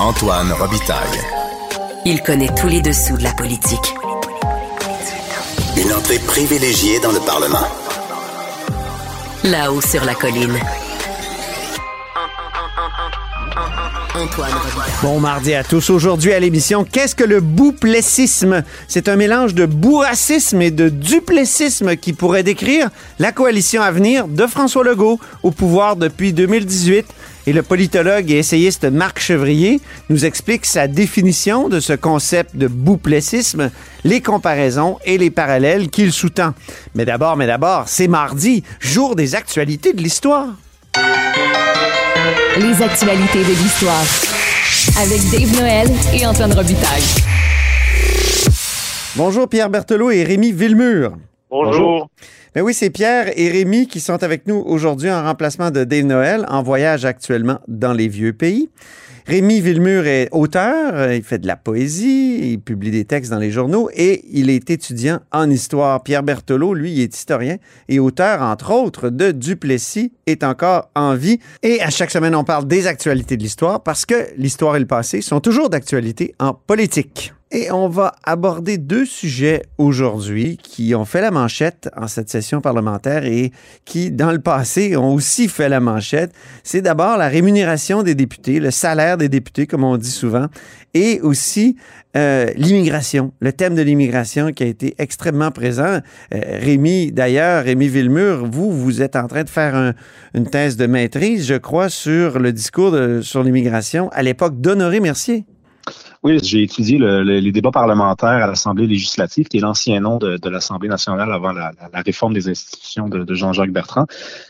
Antoine Robitaille. Il connaît tous les dessous de la politique. Une entrée privilégiée dans le Parlement. Là-haut sur la colline. Antoine Robitaille. Bon mardi à tous. Aujourd'hui à l'émission, qu'est-ce que le bouplessisme? C'est un mélange de bourracisme et de duplessisme qui pourrait décrire la coalition à venir de François Legault au pouvoir depuis 2018. Et le politologue et essayiste Marc Chevrier nous explique sa définition de ce concept de bouplessisme, les comparaisons et les parallèles qu'il sous-tend. Mais d'abord, mais d'abord, c'est mardi, jour des actualités de l'histoire. Les actualités de l'histoire. Avec Dave Noël et Antoine Robitaille. Bonjour Pierre Berthelot et Rémi Villemur. Bonjour. Ben oui, c'est Pierre et Rémi qui sont avec nous aujourd'hui en remplacement de Dave Noël, en voyage actuellement dans les vieux pays. Rémi Villemur est auteur, euh, il fait de la poésie, il publie des textes dans les journaux et il est étudiant en histoire. Pierre Berthelot, lui, est historien et auteur, entre autres, de Duplessis est encore en vie. Et à chaque semaine, on parle des actualités de l'histoire parce que l'histoire et le passé sont toujours d'actualité en politique. Et on va aborder deux sujets aujourd'hui qui ont fait la manchette en cette session parlementaire et qui, dans le passé, ont aussi fait la manchette. C'est d'abord la rémunération des députés, le salaire des députés, comme on dit souvent, et aussi euh, l'immigration, le thème de l'immigration qui a été extrêmement présent. Euh, Rémi, d'ailleurs, Rémi Villemur, vous, vous êtes en train de faire un- une thèse de maîtrise, je crois, sur le discours sur l'immigration à l'époque d'Honoré Mercier. Oui, j'ai étudié le- le- les débats parlementaires à l'Assemblée législative, qui est l'ancien nom de, de l'Assemblée nationale avant la, la- réforme des institutions de, de Jean-Jacques Bertrand.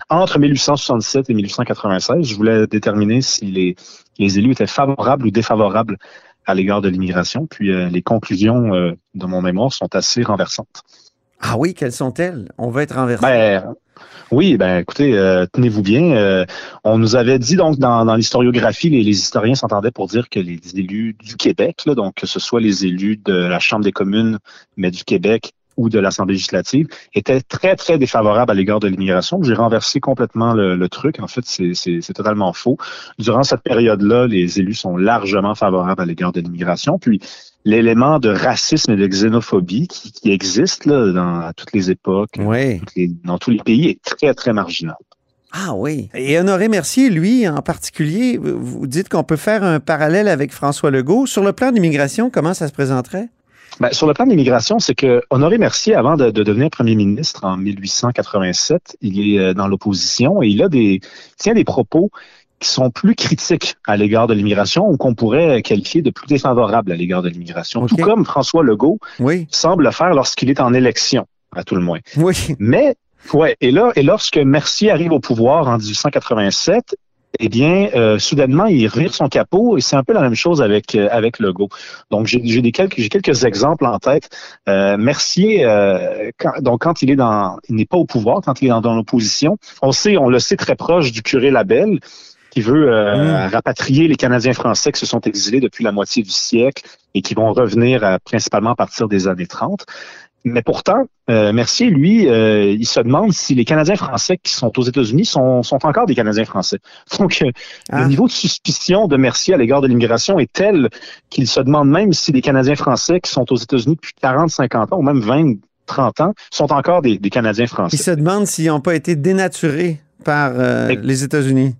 Entre 1867 et 1896, je voulais déterminer si les, les élus étaient favorables ou défavorables à l'égard de l'immigration. Puis euh, les conclusions euh, de mon mémoire sont assez renversantes. Ah oui, quelles sont-elles? On va être renversé. Ben, oui, ben écoutez, euh, tenez-vous bien. euh, on nous avait dit donc dans, l'historiographie, les, les historiens s'entendaient pour dire que les élus du Québec, donc que ce soit les élus de la Chambre des communes, mais du Québec ou de l'Assemblée législative, étaient très, très défavorables à l'égard de l'immigration. J'ai renversé complètement le, le truc. En fait, c'est totalement faux. Durant cette période-là, les élus sont largement favorables à l'égard de l'immigration. Puis, l'élément de racisme et de xénophobie qui, qui existe là, dans, à toutes les époques, Oui. toutes les- dans tous les pays est très, très marginal. Ah oui. Et Honoré Mercier, lui, en particulier, vous dites qu'on peut faire un parallèle avec François Legault. Sur le plan d'immigration, comment ça se présenterait? Ben, sur le plan de l'immigration, c'est que Honoré Mercier, avant de, de devenir premier ministre en 1887, il est euh, dans l'opposition et il a des, il tient des propos qui sont plus critiques à l'égard de l'immigration ou qu'on pourrait qualifier de plus défavorables à l'égard de l'immigration. Tout comme François Legault Oui. semble le faire lorsqu'il est en élection, à tout le moins. Oui. Mais, ouais, et là, et lorsque Mercier arrive au pouvoir en 1887, eh bien, euh, soudainement, il revire son capot et c'est un peu la même chose avec euh, avec Legault. Donc, j'ai j'ai des quelques j'ai quelques exemples en tête. Euh, Mercier, euh, quand, donc quand il est dans, il n'est pas au pouvoir, quand il est dans, dans l'opposition, on sait, on le sait très proche du curé Labelle qui veut euh, rapatrier les Canadiens français qui se sont exilés depuis la moitié du siècle et qui vont revenir euh, principalement à partir des années 30. Mais pourtant, euh, Mercier, lui, euh, il se demande si les Canadiens français qui sont aux États-Unis sont, sont encore des Canadiens français. Donc, euh, Ah. le niveau de suspicion de Mercier à l'égard de l'immigration est tel qu'il se demande même si les Canadiens français qui sont aux États-Unis depuis 40, 50 ans ou même 20, 30 ans sont encore des, des Canadiens Il français. se demande s'ils n'ont pas été dénaturés par euh, les États-Unis.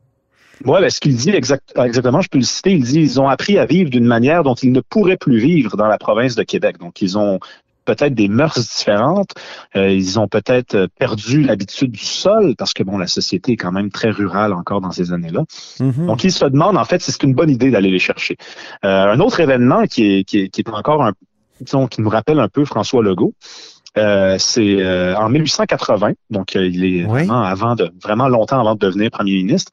Ouais, ben, ce qu'il dit exact- exactement, je peux le citer, il dit ils ont appris à vivre d'une manière dont ils ne pourraient plus vivre dans la province de Québec. Donc, ils ont peut-être des mœurs différentes, euh, ils ont peut-être euh, perdu l'habitude du sol, parce que bon, la société est quand même très rurale encore dans ces années-là. Mhm. Donc, il se demande en fait si c'est une bonne idée d'aller les chercher. Euh, un autre événement qui est, qui est, qui est encore un, disons, qui nous rappelle un peu François Legault, euh, c'est euh, en 1880, donc euh, il est Oui. vraiment avant de vraiment longtemps avant de devenir premier ministre.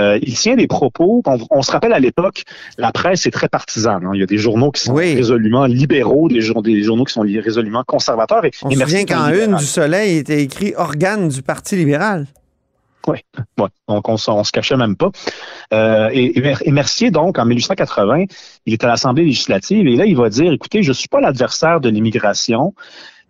Il tient des propos. On, on se rappelle à l'époque, la presse est très partisane. hein. Il y a des journaux qui sont Oui. résolument libéraux, des, jour- des journaux qui sont résolument conservateurs. Et, On et se souvient qu'en une du Soleil il était écrit organe du Parti libéral. Ouais, donc on, on se cachait même pas. Euh, et, et Mer- et Mercier, donc, en 1880, il est à l'Assemblée législative et là, il va dire, écoutez, je suis pas l'adversaire de l'immigration,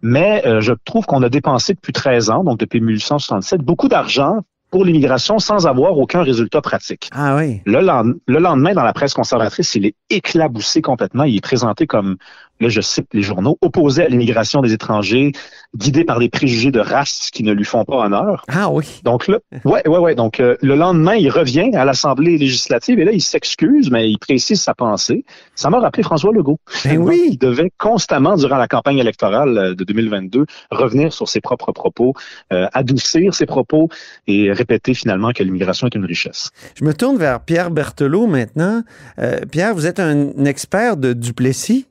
mais euh, je trouve qu'on a dépensé depuis 13 ans, donc depuis 1867, beaucoup d'argent pour l'immigration sans avoir aucun résultat pratique. Ah oui. Le, lend- le lendemain, dans la presse conservatrice, il est éclaboussé complètement. Il est présenté comme, là je cite les journaux, opposé à l'immigration des étrangers, guidé par des préjugés de race qui ne lui font pas honneur. Ah oui. Donc là, ouais, ouais, ouais. Donc euh, le lendemain, il revient à l'Assemblée législative et là, il s'excuse, mais il précise sa pensée. Ça m'a rappelé François Legault. Ben Donc, oui. Il devait constamment, durant la campagne électorale euh, de 2022, revenir sur ses propres propos, euh, adoucir ses propos et répéter finalement que l'immigration est une richesse. Je me tourne vers Pierre Berthelot maintenant. Euh, Pierre, vous êtes un expert de Duplessis.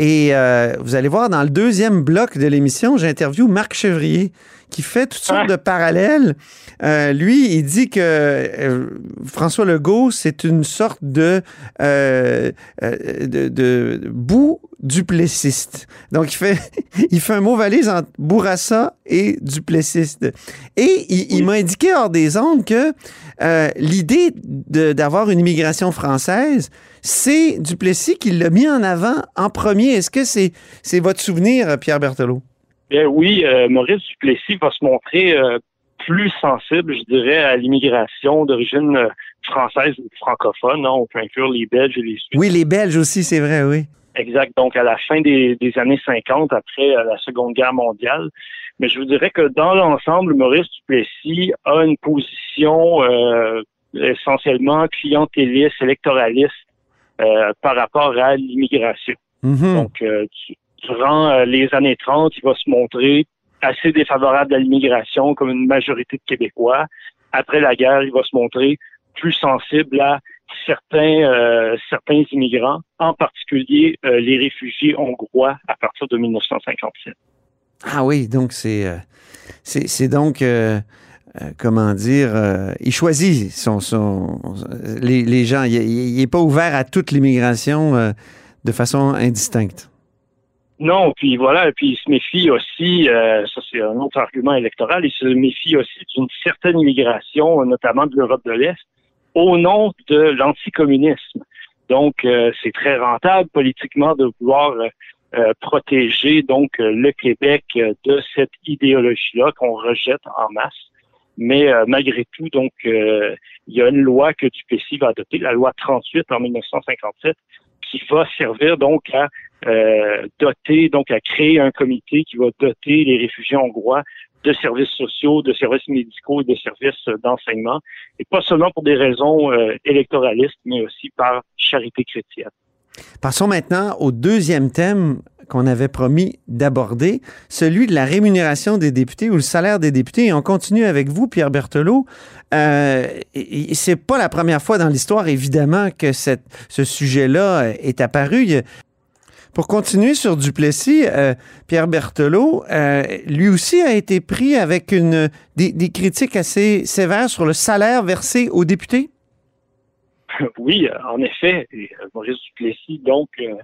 Et euh, vous allez voir, dans le deuxième bloc de l'émission, j'interviewe Marc Chevrier, qui fait toutes sortes de parallèles. Euh, lui, il dit que euh, François Legault, c'est une sorte de, euh, de, de bout duplessiste. Donc, il fait, il fait un mot valise entre Bourassa et duplessiste. Et il, il m'a indiqué hors des ondes que l'idée d'avoir une immigration française, c'est Duplessis qui l'a mis en avant en premier. Est-ce que c'est c'est votre souvenir, Pierre Berthelot? Bien oui, euh, Maurice Duplessis va se montrer euh, plus sensible, je dirais, à l'immigration d'origine euh, française ou francophone. hein. On peut inclure les Belges et les Suisses. Oui, les Belges aussi, c'est vrai, oui. Exact. Donc, à la fin des, des années 50, après euh, la Seconde Guerre mondiale. Mais je vous dirais que dans l'ensemble, Maurice Duplessis a une position euh, essentiellement clientéliste, électoraliste par rapport à l'immigration. Mhm. Donc, euh, du- durant euh, les années 30, il va se montrer assez défavorable à l'immigration comme une majorité de Québécois. Après la guerre, il va se montrer plus sensible à certains euh, certains immigrants, en particulier euh, les réfugiés hongrois à partir de 1957. Ah oui, donc c'est euh, c'est c'est donc euh, comment dire, euh, il choisit son, les, gens. Il n'est pas ouvert à toute l'immigration euh, de façon indistincte. Non, puis voilà, puis il se méfie aussi, ça c'est un autre argument électoral, il se méfie aussi d'une certaine immigration, notamment de l'Europe de l'Est, au nom de l'anticommunisme. Donc, c'est très rentable politiquement de vouloir protéger le Québec de cette idéologie-là qu'on rejette en masse. Mais euh, malgré tout, donc, euh, il y a une loi que Duplessis va adopter, la loi 38 en 1957, qui va servir donc à euh, doter, donc à créer un comité qui va doter les réfugiés hongrois de services sociaux, de services médicaux et de services d'enseignement, et pas seulement pour des raisons euh, électoralistes, mais aussi par charité chrétienne. Passons maintenant au deuxième thème qu'on avait promis d'aborder, celui de la rémunération des députés ou le salaire des députés. Et on continue avec vous, Pierre Berthelot. Euh, c'est pas la première fois dans l'histoire, évidemment, que ce sujet-là est apparu. Pour continuer sur Duplessis, euh, Pierre Berthelot, euh, lui aussi a été pris avec une, des critiques assez sévères sur le salaire versé aux députés. oui, en effet, et, euh, Maurice Duplessis, donc, euh,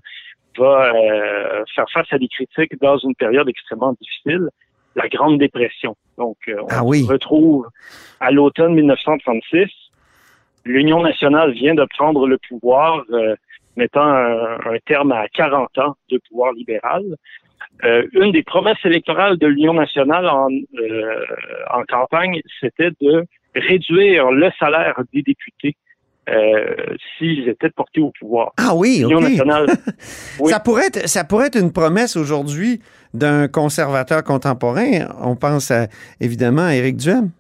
va euh, faire face à des critiques dans une période extrêmement difficile, la Grande Dépression. Donc, on Ah oui. se retrouve à l'automne 1936. L'Union nationale vient de prendre le pouvoir, euh, mettant un, un terme à 40 ans de pouvoir libéral. Euh, une des promesses électorales de l'Union nationale en, en campagne, c'était de réduire le salaire des députés euh, s'ils étaient portés au pouvoir. Ah oui, L'Union OK. nationale, oui. Ça, pourrait être, ça pourrait être une promesse aujourd'hui d'un conservateur contemporain. On pense à, évidemment à Éric Duhem.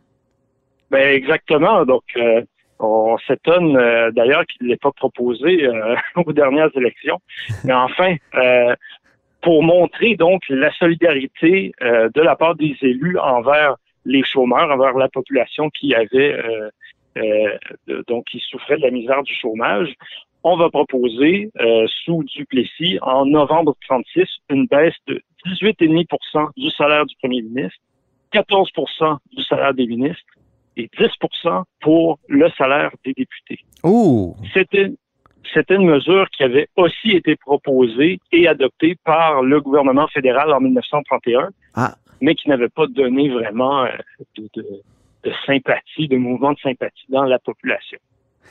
Ben exactement. Donc, euh, on s'étonne euh, d'ailleurs qu'il ne l'ait pas proposé euh, aux dernières élections. Mais enfin, euh, pour montrer donc la solidarité euh, de la part des élus envers les chômeurs, envers la population qui avait euh, euh, donc qui souffrait de la misère du chômage, on va proposer euh, sous Duplessis en novembre 36 une baisse de 18,5% du salaire du premier ministre, 14% du salaire des ministres et 10% pour le salaire des députés. C'était c'était une mesure qui avait aussi été proposée et adoptée par le gouvernement fédéral en 1931, Ah. mais qui n'avait pas donné vraiment euh, de, de- de sympathie, de mouvement de sympathie dans la population.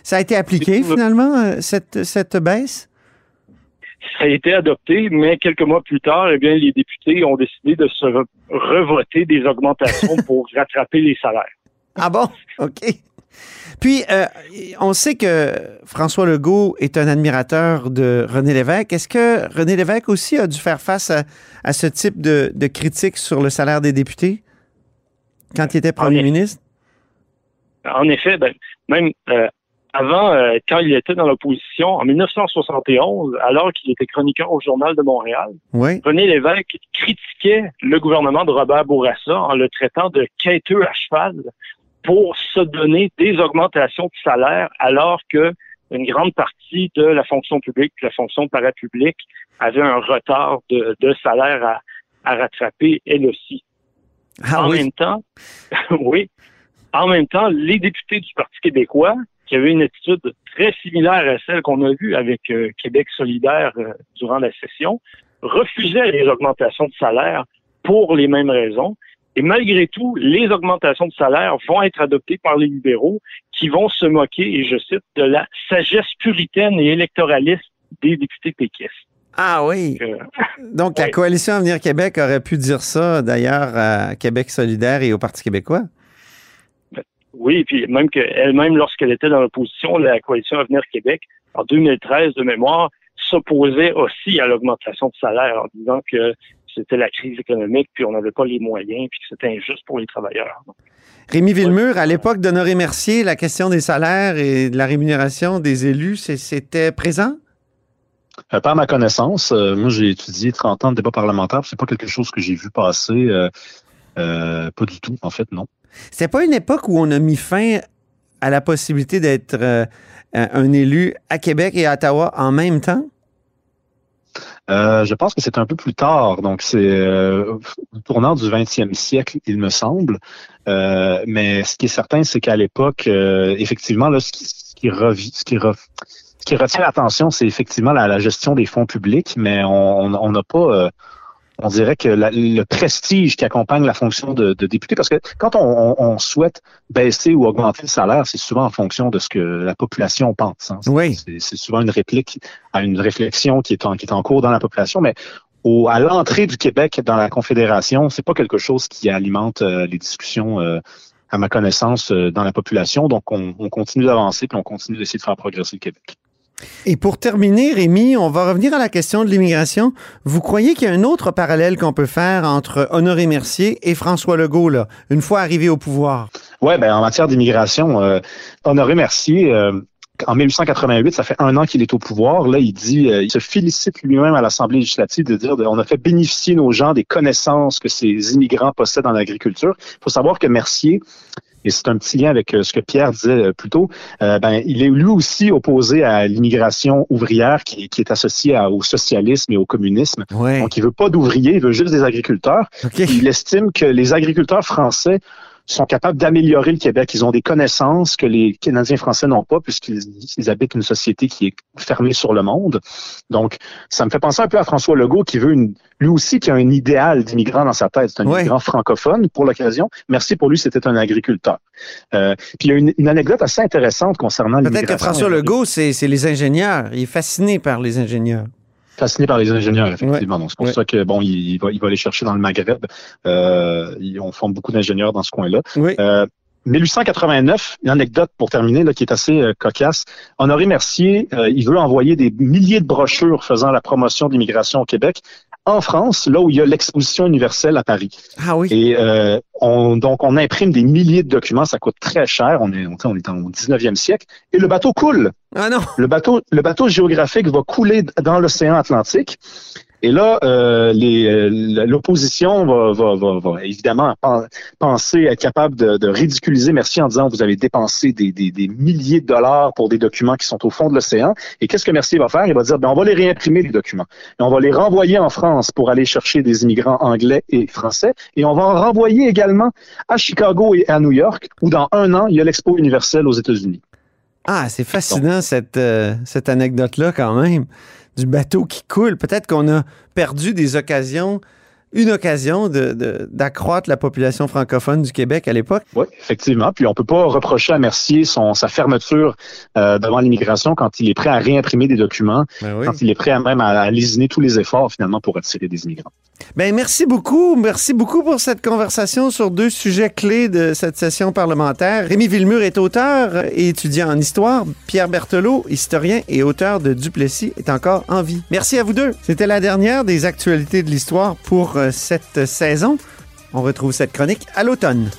ça a été appliqué finalement, euh, cette, cette baisse? Ça a été adopté, mais quelques mois plus tard, eh bien, les députés ont décidé de se re- revoter des augmentations pour rattraper les salaires. Ah bon? OK. Puis, euh, on sait que François Legault est un admirateur de René Lévesque. Est-ce que René Lévesque aussi a dû faire face à, à ce type de, de critiques sur le salaire des députés quand il était premier En- ministre? En effet, ben, même euh, avant, euh, quand il était dans l'opposition, en 1971, alors qu'il était chroniqueur au Journal de Montréal, Oui. René Lévesque critiquait le gouvernement de Robert Bourassa en le traitant de quêteux à cheval pour se donner des augmentations de salaire alors que une grande partie de la fonction publique, la fonction parapublique, avait un retard de, de salaire à, à rattraper elle aussi. Ah en oui. même temps, oui, en même temps, les députés du Parti québécois, qui avaient une attitude très similaire à celle qu'on a vue avec euh, Québec solidaire euh, durant la session, refusaient les augmentations de salaire pour les mêmes raisons. Et malgré tout, les augmentations de salaire vont être adoptées par les libéraux qui vont se moquer, et je cite, de la sagesse puritaine et électoraliste des députés péquistes. Ah oui. Euh, Donc, la Oui. coalition Avenir Québec aurait pu dire ça, d'ailleurs, à Québec solidaire et au Parti québécois? Oui, puis même que elle-même, lorsqu'elle était dans l'opposition, la coalition Avenir Québec, en 2013 de mémoire, s'opposait aussi à l'augmentation de salaire en disant que c'était la crise économique, puis on n'avait pas les moyens, puis que c'était injuste pour les travailleurs. Rémi Villemur, à l'époque d'Honoré Mercier, la question des salaires et de la rémunération des élus, c'est- c'était présent? Euh, Par ma connaissance, euh, moi j'ai étudié 30 ans de débat parlementaire, c'est pas quelque chose que j'ai vu passer, euh, euh, pas du tout, en fait, non. C'était pas une époque où on a mis fin à la possibilité d'être euh, un élu à Québec et à Ottawa en même temps? Euh, je pense que c'est un peu plus tard, donc c'est euh, tournant du 20e siècle, il me semble. Euh, mais ce qui est certain, c'est qu'à l'époque, effectivement, là, ce qui, retient l'attention, c'est effectivement la, gestion des fonds publics, mais on n'a pas, on dirait que la- le prestige qui accompagne la fonction de, de député, parce que quand on, on- on souhaite baisser ou augmenter le salaire, c'est souvent en fonction de ce que la population pense. hein. C'est- Oui. C'est c'est souvent une réplique à une réflexion qui est en, qui est en cours dans la population, mais au, à l'entrée du Québec dans la Confédération, c'est pas quelque chose qui alimente euh, les discussions, euh, à ma connaissance, euh, dans la population. Donc, on, on continue d'avancer puis on continue d'essayer de faire progresser le Québec. Et pour terminer, Rémi, on va revenir à la question de l'immigration. Vous croyez qu'il y a un autre parallèle qu'on peut faire entre Honoré Mercier et François Legault, une fois arrivé au pouvoir? Ouais, ben en matière d'immigration, euh, Honoré Mercier, euh, en 1888, ça fait un an qu'il est au pouvoir. Là, il dit, euh, il se félicite lui-même à l'Assemblée législative de dire, de- on a fait bénéficier nos gens des connaissances que ces immigrants possèdent en agriculture. Il faut savoir que Mercier, et c'est un petit lien avec euh, ce que Pierre disait euh, plus tôt, euh, ben, il est lui aussi opposé à l'immigration ouvrière qui, qui est associée à- au socialisme et au communisme. Oui. Donc, il veut pas d'ouvriers, il veut juste des agriculteurs. Il estime que les agriculteurs français sont capables d'améliorer le Québec. Ils ont des connaissances que les Canadiens français n'ont pas puisqu'ils ils habitent une société qui est fermée sur le monde. Donc, ça me fait penser un peu à François Legault qui veut une, lui aussi qui a un idéal d'immigrant dans sa tête. C'est un immigrant francophone pour l'occasion. Merci pour lui, c'était un agriculteur. Euh, puis il y a une, une anecdote assez intéressante concernant Peut-être que l'immigration. François Legault, c'est c'est les ingénieurs. Il est fasciné par les ingénieurs. Fasciné par les ingénieurs, effectivement. Donc, c'est pour Ouais. ça que bon, il, il va, il va aller chercher dans le Maghreb. Euh, on forme beaucoup d'ingénieurs dans ce coin-là. Oui. Euh, 1889, une anecdote pour terminer là, qui est assez euh, cocasse. Honoré Mercier, euh, il veut envoyer des milliers de brochures faisant la promotion de l'immigration au Québec en France, là où il y a l'exposition universelle à Paris. Ah oui. Et euh, on, donc, on imprime des milliers de documents, ça coûte très cher. On est, on, est au 19e siècle. Et le bateau coule. Ah non. Le bateau, le bateau géographique va couler dans l'océan Atlantique. Et là, euh, euh, l'opposition va, évidemment pen- penser être capable de, ridiculiser Mercier en disant vous avez dépensé des, milliers de dollars pour des documents qui sont au fond de l'océan. Et qu'est-ce que Mercier va faire? Il va dire ben, on va les réimprimer, les documents. On va les renvoyer en France pour aller chercher des immigrants anglais et français. Et on va en renvoyer également à Chicago et à New York, où dans un an, il y a l'Expo universelle aux États-Unis. Ah, c'est fascinant cette, euh, cette anecdote-là quand même, du bateau qui coule. Peut-être qu'on a perdu des occasions une occasion de- de- d'accroître la population francophone du Québec à l'époque. Oui, effectivement. Puis on peut pas reprocher à Mercier son, sa fermeture euh, devant l'immigration quand il est prêt à réimprimer des documents, Ben oui. quand il est prêt à même à, à lésiner tous les efforts finalement pour attirer des immigrants. Ben, merci beaucoup. Merci beaucoup pour cette conversation sur deux sujets clés de cette session parlementaire. Rémi Villemur est auteur et étudiant en histoire. Pierre Berthelot, historien et auteur de Duplessis, est encore en vie. Merci à vous deux. C'était la dernière des actualités de l'histoire pour euh, cette saison. On retrouve cette chronique à l'automne.